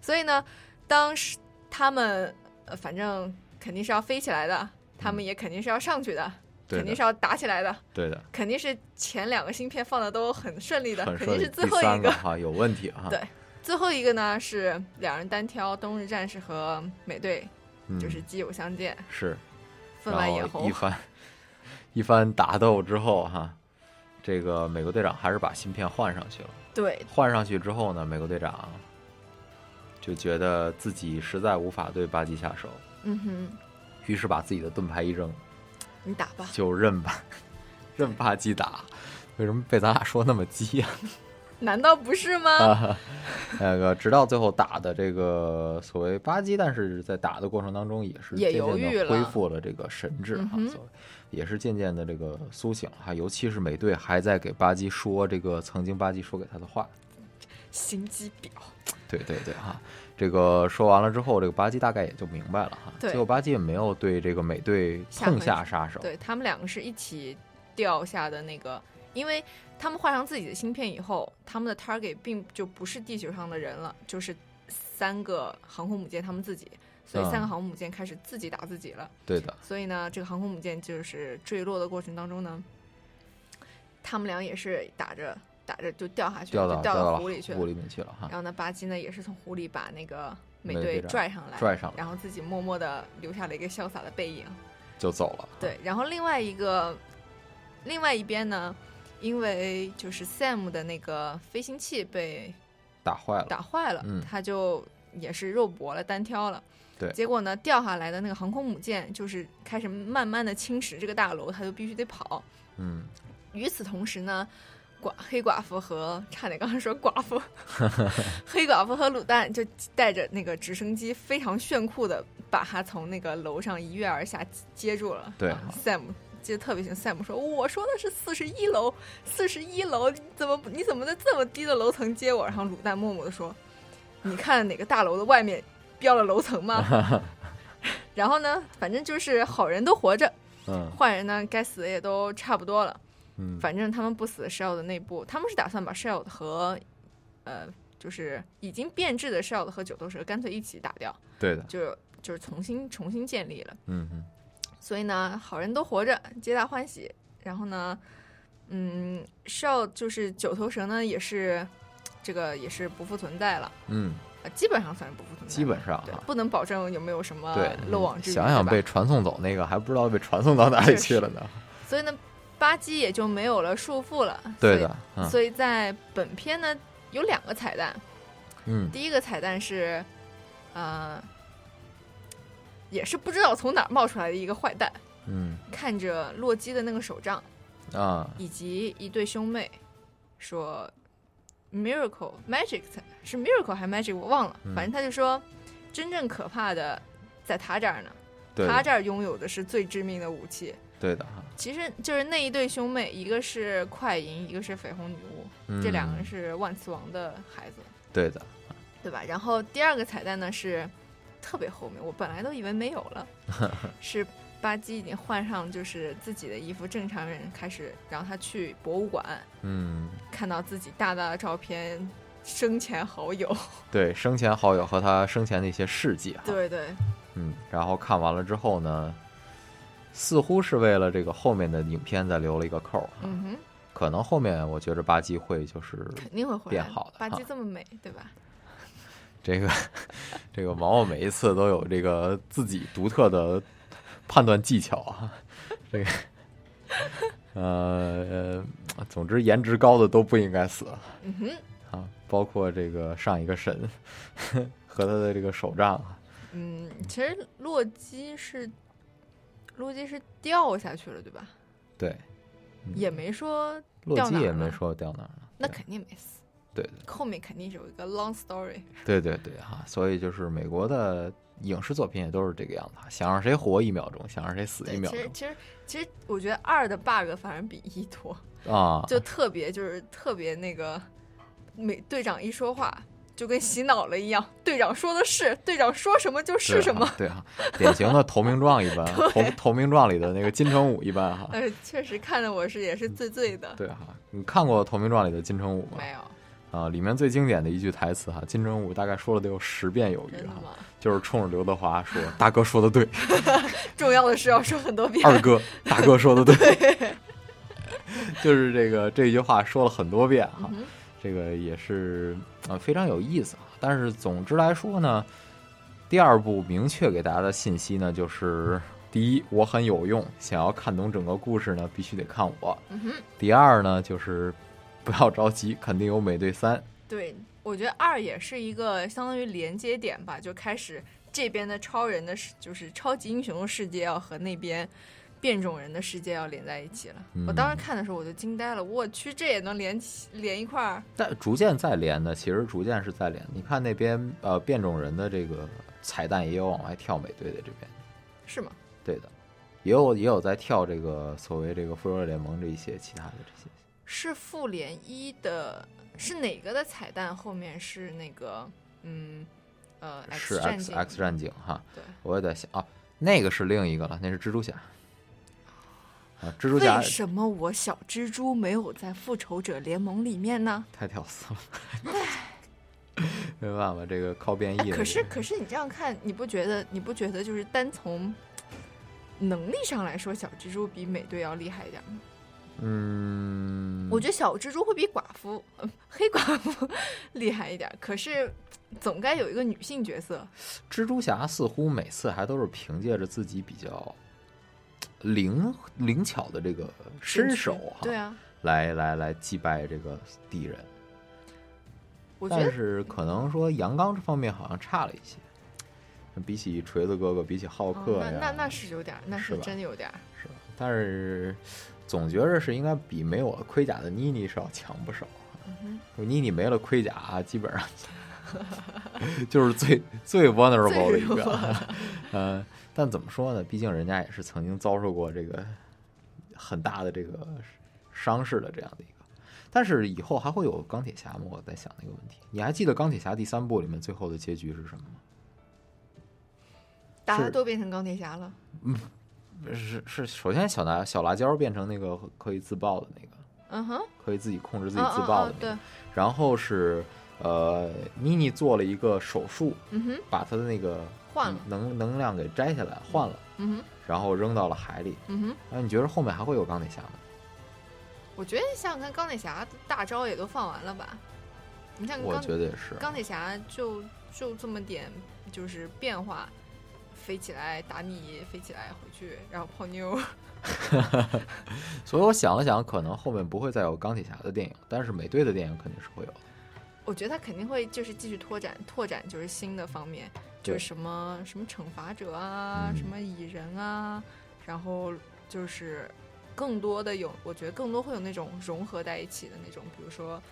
所以呢，当时他们呃，反正肯定是要飞起来的。他们也肯定是要上去的，肯定是要打起来的。对的，肯定是前两个芯片放的都很顺利的，肯定是最后一个哈有问题哈。对，最后一个呢是两人单挑，冬日战士和美队，就是基友相见，是分外眼红。一番 一番打斗之后哈，这个美国队长还是把芯片换上去了。对，换上去之后呢，美国队长就觉得自己实在无法对巴基下手，嗯哼，于是把自己的盾牌一扔，你打吧，就认吧，任巴基打。为什么被咱俩说那么激呀？难道不是吗？那个直到最后打的这个所谓巴基，但是在打的过程当中也是渐渐的恢复了这个神智哈，也是渐渐的这个苏醒哈，尤其是美队还在给巴基说这个曾经巴基说给他的话，心机婊。对对对哈，这个说完了之后，这个巴基大概也就明白了哈。结果巴基也没有对这个美队痛下杀手，对他们两个是一起掉下的那个，因为。他们换上自己的芯片以后，他们的 target 并就不是地球上的人了，就是三个航空母舰他们自己，所以三个航空母舰开始自己打自己了。对的。所以呢，这个航空母舰就是坠落的过程当中呢，他们俩也是打着打着就掉下去，掉到湖里去了。湖里面去了哈。然后呢，巴基呢也是从湖里把那个美队拽上来，拽上，然后自己默默的留下了一个潇洒的背影，就走了。对，然后另外一个，另外一边呢。因为就是 Sam 的那个飞行器被打坏了，打坏了，他就也是肉搏了，单挑了。对，结果呢，掉下来的那个航空母舰就是开始慢慢的侵蚀这个大楼，他就必须得跑。嗯，与此同时呢，寡黑寡妇和差点刚才说寡妇，黑寡妇和卤蛋就带着那个直升机，非常炫酷的把他从那个楼上一跃而下接住了。对，Sam。记得特别清，Sam 说：“我说的是四十一楼，四十一楼，怎么你怎么在这么低的楼层接我？”然后卤蛋默默的说：“你看哪个大楼的外面标了楼层吗？”然后呢，反正就是好人都活着，嗯，坏人呢该死的也都差不多了，嗯，反正他们不死的 Shell 的内部，他们是打算把 Shell 和呃，就是已经变质的 Shell 和九头蛇干脆一起打掉，对的，就是就是重新重新建立了，嗯嗯。所以呢，好人都活着，皆大欢喜。然后呢，嗯，，Shell 就是九头蛇呢，也是这个也是不复存在了。嗯，基本上算是不复存在。基本上，对，不能保证有没有什么漏网之鱼。想想被传送走那个，还不知道被传送到哪里去了呢。所以呢，巴基也就没有了束缚了。对的。所以在本片呢，有两个彩蛋。嗯。第一个彩蛋是，呃。也是不知道从哪儿冒出来的一个坏蛋，嗯，看着洛基的那个手杖啊，以及一对兄妹，说，miracle magic 是 miracle 还是 magic 我忘了，反正他就说，真正可怕的在他这儿呢，他这儿拥有的是最致命的武器，对的。哈其实就是那一对兄妹，一个是快银，一个是绯红女巫，这两个人是万磁王的孩子，对的，对吧？然后第二个彩蛋呢是。特别后面，我本来都以为没有了，是巴基已经换上就是自己的衣服，正常人开始，然后他去博物馆，嗯，看到自己大大的照片，生前好友，对，生前好友和他生前的一些事迹，对对，嗯，然后看完了之后呢，似乎是为了这个后面的影片再留了一个扣，嗯哼，可能后面我觉着巴基会就是肯定会变好的，巴基这么美，对吧？这个，这个毛毛每一次都有这个自己独特的判断技巧啊。这个，呃，总之颜值高的都不应该死。嗯哼。啊，包括这个上一个神 和他的这个手杖。嗯，其实洛基是洛基是掉下去了，对吧？对。也没说。洛基也没说掉哪儿了。那肯定没死。对，后面肯定是有一个 long story。对对对哈，所以就是美国的影视作品也都是这个样子，想让谁活一秒钟，想让谁死一秒钟。其实其实其实，我觉得二的 bug 反而比一多啊，就特别就是特别那个，美队长一说话就跟洗脑了一样，队长说的是，队长说什么就是什么。对啊，典型的投名状一般，投投名状里的那个金城武一般哈。呃，确实看的我是也是醉醉的。对哈，你看过投名状里的金城武吗？没有。啊，里面最经典的一句台词哈，金城武大概说了得有十遍有余哈，就是冲着刘德华说：“大哥说的对。”重要的是要说很多遍。二哥，大哥说的对。就是这个这句话说了很多遍哈，这个也是啊非常有意思。但是总之来说呢，第二部明确给大家的信息呢，就是第一，我很有用，想要看懂整个故事呢，必须得看我。嗯第二呢，就是。不要着急，肯定有美队三。对，我觉得二也是一个相当于连接点吧，就开始这边的超人的世，就是超级英雄的世界要和那边变种人的世界要连在一起了。我当时看的时候我就惊呆了，我去，这也能连起连一块儿？但逐渐在连的，其实逐渐是在连。你看那边呃变种人的这个彩蛋也有往外跳美队的这边，是吗？对的，也有也有在跳这个所谓这个复仇者联盟这一些其他的这些。是复联一的。是哪个的彩蛋？后面是那个，嗯，呃，是 X X 战警哈。对，我也在想啊，那个是另一个了，那是蜘蛛侠。啊，蜘蛛侠。为什么我小蜘蛛没有在复仇者联盟里面呢？太屌丝了。没办法，这个靠变异。可是，可是你这样看，你不觉得？你不觉得就是单从能力上来说，小蜘蛛比美队要厉害一点吗？嗯，我觉得小蜘蛛会比寡妇、黑寡妇 厉害一点，可是总该有一个女性角色。蜘蛛侠似乎每次还都是凭借着自己比较灵灵巧的这个身手，对啊，来来来击败这个敌人。但是可能说阳刚这方面好像差了一些，比起锤子哥哥，比起浩克那，那那是有点，那是真有点，是吧？但是。总觉着是应该比没有盔甲的妮妮是要强不少。妮妮没了盔甲，基本上 就是最最 vulnerable 的一个。嗯，但怎么说呢？毕竟人家也是曾经遭受过这个很大的这个伤势的这样的一个。但是以后还会有钢铁侠吗？我在想那个问题。你还记得钢铁侠第三部里面最后的结局是什么吗？大家都变成钢铁侠了。嗯。是是，首先小辣小辣椒变成那个可以自爆的那个，嗯哼，可以自己控制自己自爆的那个。然后是呃，妮妮做了一个手术，嗯哼，把她的那个换了能能量给摘下来换了，嗯哼，然后扔到了海里，嗯哼。那你觉得后面还会有钢铁侠吗？我觉得想想看，钢铁侠大招也都放完了吧？你像我觉得也是，钢铁侠就就这么点就是变化。飞起来打你，飞起来回去，然后泡妞。所以我想了想，可能后面不会再有钢铁侠的电影，但是美队的电影肯定是会有的。我觉得他肯定会就是继续拓展拓展，就是新的方面，就是什么什么惩罚者啊，什么蚁人啊，然后就是更多的有，我觉得更多会有那种融合在一起的那种，比如说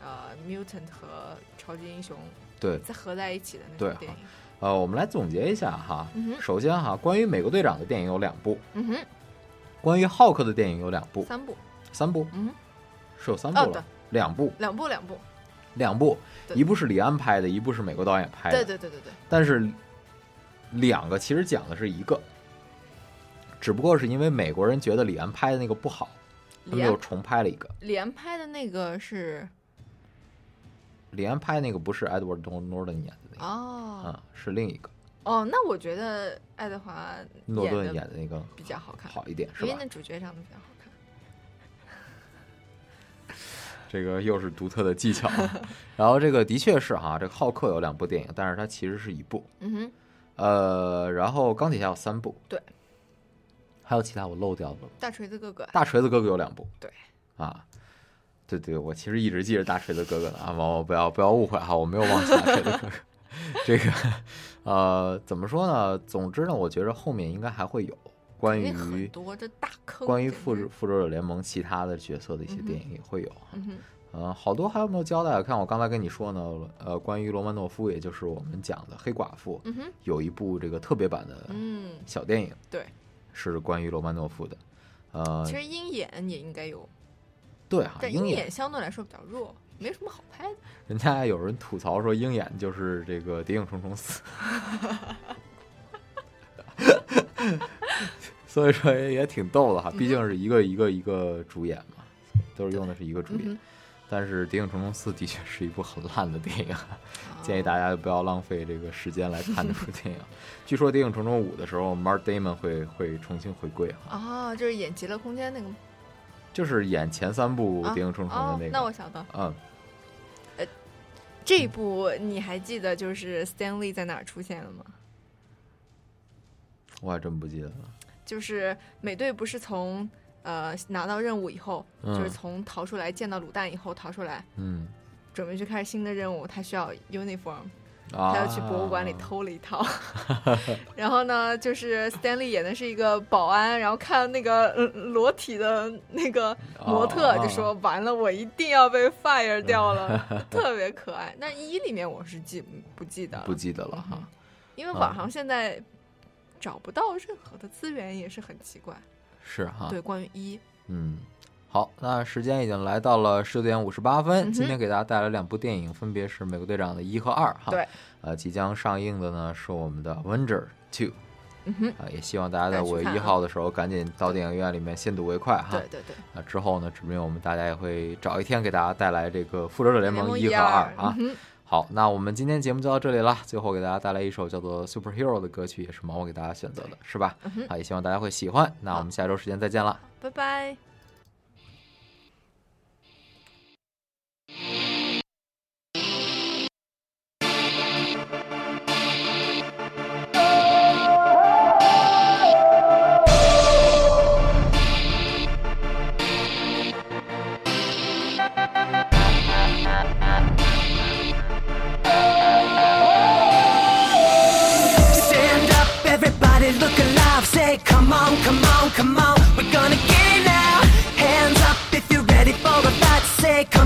呃，mutant 和超级英雄对再合在一起的那种电影。呃，我们来总结一下哈。首先哈，关于美国队长的电影有两部。嗯哼。关于浩克的电影有两部。三部。三部。嗯。是有三部了。两部。两部，两部。两部，一部是李安拍的，一部是美国导演拍的。对对对对对。但是两个其实讲的是一个，只不过是因为美国人觉得李安拍的那个不好，他们又重拍了一个。李安拍的那个是。李安拍那个不是 Edward Norton 演的那个哦，嗯，是另一个哦。那我觉得爱德华诺顿演的那个比较好看，好一点，是吧？因为那主角长得比较好这个又是独特的技巧。然后这个的确是哈，这个浩克有两部电影，但是它其实是一部。嗯哼。呃，然后钢铁侠有三部，对。还有其他我漏掉的。大锤子哥哥。大锤子哥哥有两部，对。啊。对对，我其实一直记着大锤子哥哥的啊，毛毛不要不要误会哈，我没有忘记大锤子哥哥。这个呃，怎么说呢？总之呢，我觉着后面应该还会有关于多的大坑，关于复复仇者联盟其他的角色的一些电影也会有。嗯呃，好多还有没有交代？看我刚才跟你说呢，呃，关于罗曼诺夫，也就是我们讲的黑寡妇，嗯哼，有一部这个特别版的嗯小电影，对，是关于罗曼诺夫的。呃，其实鹰眼也应该有。对哈，鹰眼相对来说比较弱，没什么好拍的。人家有人吐槽说，鹰眼就是这个《谍影重重四》，所以说也挺逗的哈。毕竟是一个一个一个主演嘛，都是用的是一个主演。但是《谍影重重四》的确是一部很烂的电影，建议大家不要浪费这个时间来看这部电影。据说《谍影重重五》的时候，Mark Damon 会会重新回归哈。哦，就是演《极乐空间》那个。就是演前三部《谍影重重》的那个，那我晓得，嗯，呃，这部你还记得就是 Stanley 在哪儿出现了吗？我还真不记得了。就是美队不是从呃拿到任务以后，就是从逃出来见到卤蛋以后逃出来，嗯，准备去开始新的任务，他需要 uniform。他要去博物馆里偷了一套，然后呢，就是 Stanley 演的是一个保安，然后看那个裸体的那个模特，就说完了，我一定要被 fire 掉了，特别可爱。那一里面我是记不记得，不记得了哈，因为网上现在找不到任何的资源，也是很奇怪。是哈，对，关于一，嗯。好，那时间已经来到了十九点五十八分。今天给大家带来两部电影，分别是《美国队长》的一和二。哈，对，呃，即将上映的呢是我们的《Avenger Two》。嗯哼，啊，也希望大家在五月一号的时候赶紧到电影院里面先睹为快。哈，对对对。那之后呢，指不定我们大家也会找一天给大家带来这个《复仇者联盟》一和二啊。好，那我们今天节目就到这里了。最后给大家带来一首叫做《Superhero》的歌曲，也是毛毛给大家选择的，是吧？啊，也希望大家会喜欢。那我们下周时间再见了，拜拜。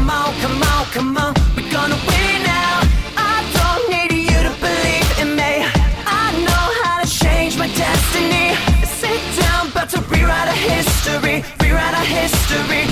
Come on, come on, come on, we're gonna win now. I don't need you to believe in me. I know how to change my destiny. Sit down, about to rewrite a history, rewrite a history.